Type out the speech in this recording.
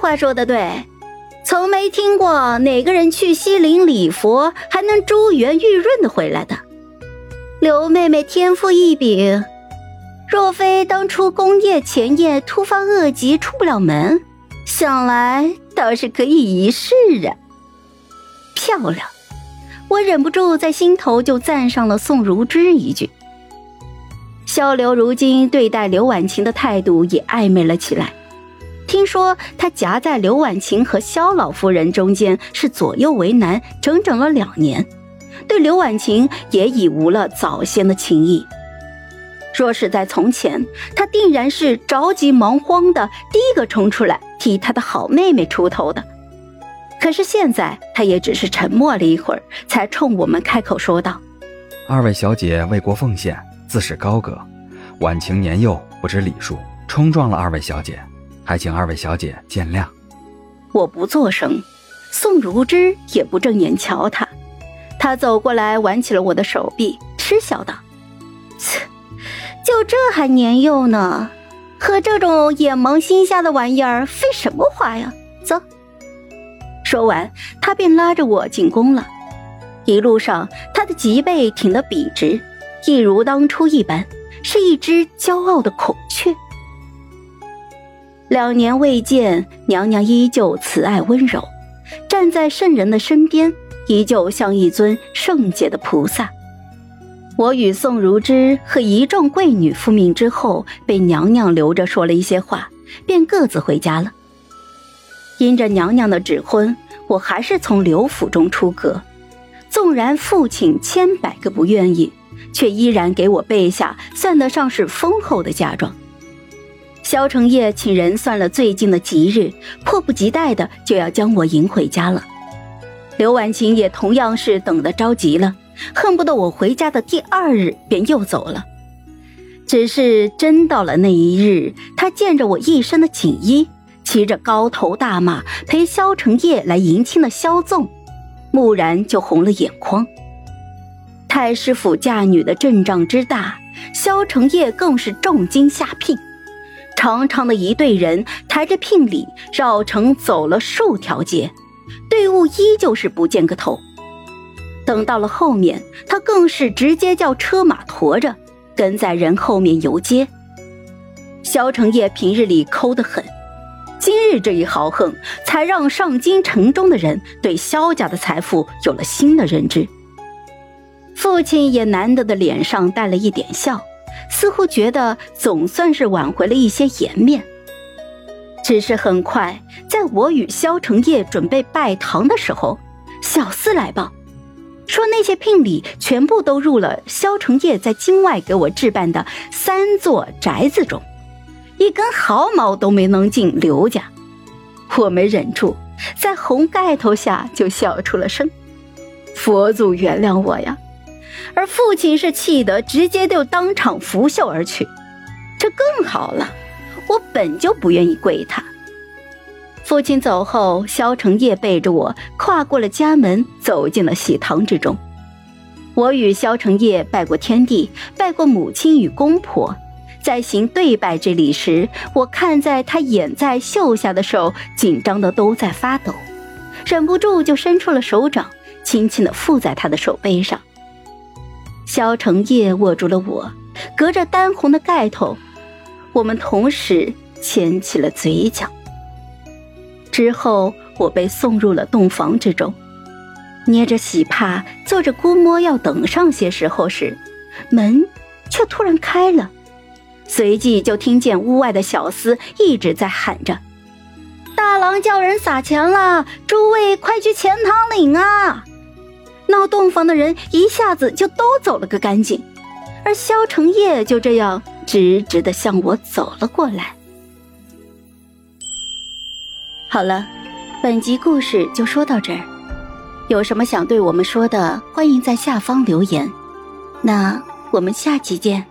话说的对，从没听过哪个人去西陵礼佛还能珠圆玉润的回来的。刘妹妹天赋异禀，若非当初宫夜前夜突发恶疾出不了门，想来倒是可以一试啊。漂亮，我忍不住在心头就赞上了宋如之一句。萧刘如今对待刘婉晴的态度也暧昧了起来。听说他夹在刘婉晴和萧老夫人中间，是左右为难，整整了两年，对刘婉晴也已无了早先的情谊。若是在从前，他定然是着急忙慌的第一个冲出来替他的好妹妹出头的。可是现在，他也只是沉默了一会儿，才冲我们开口说道：“二位小姐为国奉献，自是高阁，婉晴年幼不知礼数，冲撞了二位小姐。”还请二位小姐见谅。我不作声，宋如之也不正眼瞧他。他走过来挽起了我的手臂，嗤笑道：“切，就这还年幼呢，和这种眼盲心瞎的玩意儿废什么话呀？走。”说完，他便拉着我进宫了。一路上，他的脊背挺得笔直，一如当初一般，是一只骄傲的孔雀。两年未见，娘娘依旧慈爱温柔，站在圣人的身边，依旧像一尊圣洁的菩萨。我与宋如之和一众贵女复命之后，被娘娘留着说了一些话，便各自回家了。因着娘娘的指婚，我还是从刘府中出阁。纵然父亲千百个不愿意，却依然给我备下算得上是丰厚的嫁妆。萧承业请人算了最近的吉日，迫不及待的就要将我迎回家了。刘婉晴也同样是等得着急了，恨不得我回家的第二日便又走了。只是真到了那一日，他见着我一身的锦衣，骑着高头大马陪萧承业来迎亲的萧纵，蓦然就红了眼眶。太师府嫁女的阵仗之大，萧承业更是重金下聘。长长的一队人抬着聘礼绕城走了数条街，队伍依旧是不见个头。等到了后面，他更是直接叫车马驮着，跟在人后面游街。萧承业平日里抠得很，今日这一豪横，才让上京城中的人对萧家的财富有了新的认知。父亲也难得的脸上带了一点笑。似乎觉得总算是挽回了一些颜面，只是很快，在我与萧承业准备拜堂的时候，小厮来报，说那些聘礼全部都入了萧承业在京外给我置办的三座宅子中，一根毫毛都没能进刘家。我没忍住，在红盖头下就笑出了声。佛祖原谅我呀！而父亲是气得直接就当场拂袖而去，这更好了。我本就不愿意跪他。父亲走后，萧承业背着我跨过了家门，走进了喜堂之中。我与萧承业拜过天地，拜过母亲与公婆，在行对拜之礼时，我看在他掩在袖下的手紧张的都在发抖，忍不住就伸出了手掌，轻轻的附在他的手背上。萧承业握住了我，隔着丹红的盖头，我们同时牵起了嘴角。之后，我被送入了洞房之中，捏着喜帕，做着估摸要等上些时候时，门却突然开了，随即就听见屋外的小厮一直在喊着：“大郎叫人撒钱了，诸位快去钱塘领啊！”闹洞房的人一下子就都走了个干净，而萧承业就这样直直的向我走了过来。好了，本集故事就说到这儿，有什么想对我们说的，欢迎在下方留言。那我们下集见。